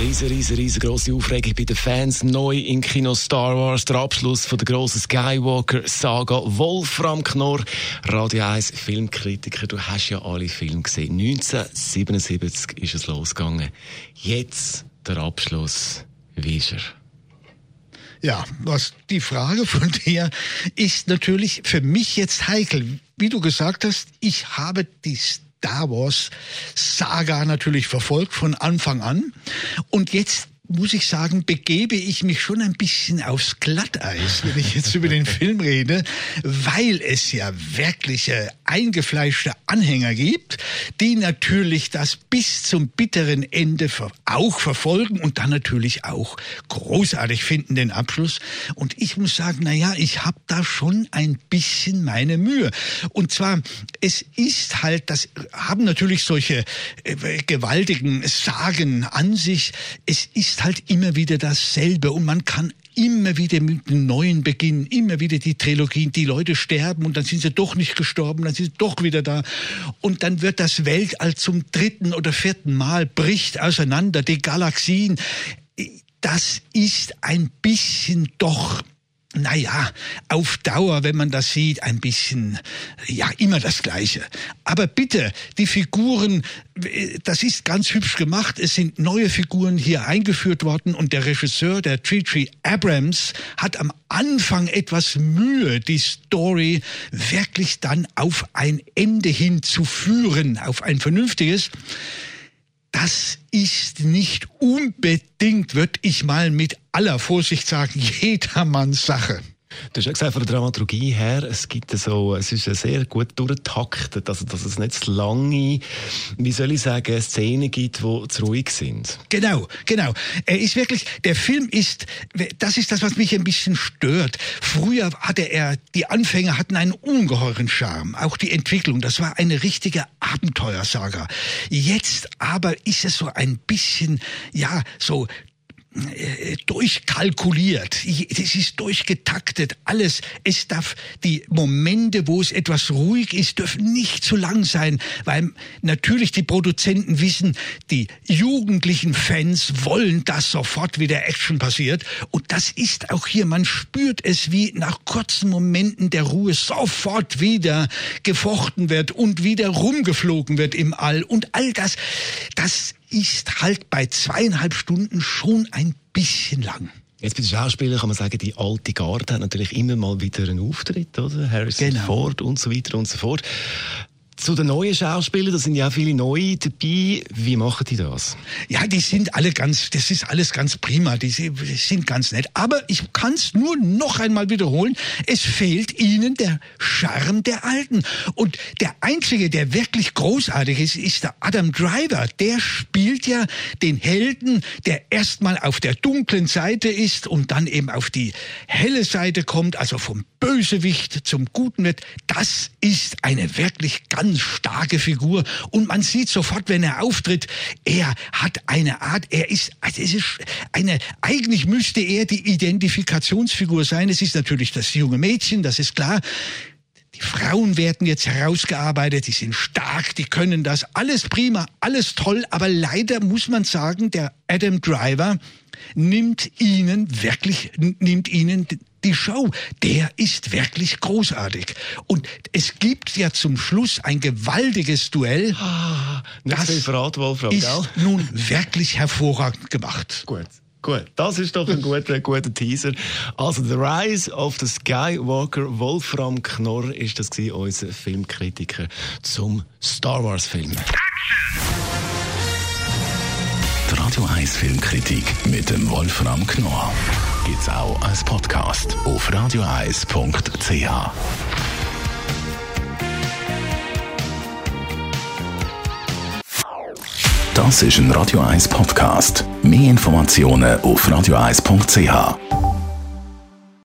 Riese, riese, riesengroße Aufregung bei den Fans. Neu im Kino Star Wars, der Abschluss von der grossen Skywalker-Saga. Wolfram Knorr, Radio 1 Filmkritiker. Du hast ja alle Filme gesehen. 1977 ist es losgegangen. Jetzt der Abschluss. Wie ist er? Ja, was die Frage von dir ist natürlich für mich jetzt heikel. Wie du gesagt hast, ich habe die Star Wars Saga natürlich verfolgt von Anfang an. Und jetzt muss ich sagen, begebe ich mich schon ein bisschen aufs Glatteis, wenn ich jetzt über den Film rede, weil es ja wirkliche eingefleischte Anhänger gibt, die natürlich das bis zum bitteren Ende auch verfolgen und dann natürlich auch großartig finden den Abschluss. Und ich muss sagen, na ja, ich habe da schon ein bisschen meine Mühe. Und zwar, es ist halt, das haben natürlich solche äh, gewaltigen Sagen an sich. Es ist ist halt immer wieder dasselbe und man kann immer wieder mit einem neuen beginnen, immer wieder die Trilogien, die Leute sterben und dann sind sie doch nicht gestorben, dann sind sie doch wieder da und dann wird das Weltall zum dritten oder vierten Mal bricht auseinander, die Galaxien. Das ist ein bisschen doch naja, auf Dauer, wenn man das sieht, ein bisschen, ja, immer das Gleiche. Aber bitte, die Figuren, das ist ganz hübsch gemacht. Es sind neue Figuren hier eingeführt worden und der Regisseur, der Tree Abrams, hat am Anfang etwas Mühe, die Story wirklich dann auf ein Ende hinzuführen, auf ein vernünftiges das ist nicht unbedingt, würde ich mal mit aller Vorsicht sagen, jedermanns Sache. Du hast ja gesagt, von der Dramaturgie her, es gibt so, es ist sehr gut durchtaktet, also dass es nicht zu lange, wie soll ich sagen, Szenen gibt, die zu ruhig sind. Genau, genau. Er ist wirklich, der Film ist, das ist das, was mich ein bisschen stört. Früher hatte er, die Anfänge hatten einen ungeheuren Charme, auch die Entwicklung, das war eine richtige Abenteuersaga. Jetzt aber ist es so ein bisschen, ja, so durchkalkuliert. Es ist durchgetaktet. Alles. Es darf die Momente, wo es etwas ruhig ist, dürfen nicht zu lang sein, weil natürlich die Produzenten wissen, die jugendlichen Fans wollen, dass sofort wieder Action passiert. Und das ist auch hier. Man spürt es, wie nach kurzen Momenten der Ruhe sofort wieder gefochten wird und wieder rumgeflogen wird im All. Und all das, das ist halt bei zweieinhalb Stunden schon ein bisschen lang. Jetzt bei den Schauspielern kann man sagen, die alte Garde hat natürlich immer mal wieder einen Auftritt, oder? Harrison genau. Ford und so weiter und so fort. Zu den neuen Schauspielern, da sind ja viele neue dabei. Wie machen die das? Ja, die sind alle ganz, das ist alles ganz prima. Die sind ganz nett. Aber ich kann es nur noch einmal wiederholen. Es fehlt ihnen der Charme der Alten. Und der Einzige, der wirklich großartig ist, ist der Adam Driver. Der spielt ja den Helden, der erstmal auf der dunklen Seite ist und dann eben auf die helle Seite kommt, also vom Bösewicht zum Guten wird. Das ist eine wirklich ganz starke Figur und man sieht sofort, wenn er auftritt, er hat eine Art, er ist, also es ist eine, eigentlich müsste er die Identifikationsfigur sein. Es ist natürlich das junge Mädchen, das ist klar. Die Frauen werden jetzt herausgearbeitet, die sind stark, die können das, alles prima, alles toll, aber leider muss man sagen, der Adam Driver nimmt ihnen wirklich, nimmt ihnen die Show, der ist wirklich großartig. Und es gibt ja zum Schluss ein gewaltiges Duell. Ah, das Verrat, Wolfram, ist gell? nun wirklich hervorragend gemacht. Gut. Gut, das ist doch ein guter, guter Teaser. Also, The Rise of the Skywalker, Wolfram Knorr ist das gewesen, unser Filmkritiker zum Star Wars Film. Die Radio 1 Filmkritik mit dem Wolfram Knorr gibt's auch als Podcast auf radioeis.ch. Das ist ein Radio 1 Podcast. Mehr Informationen auf radioeis.ch.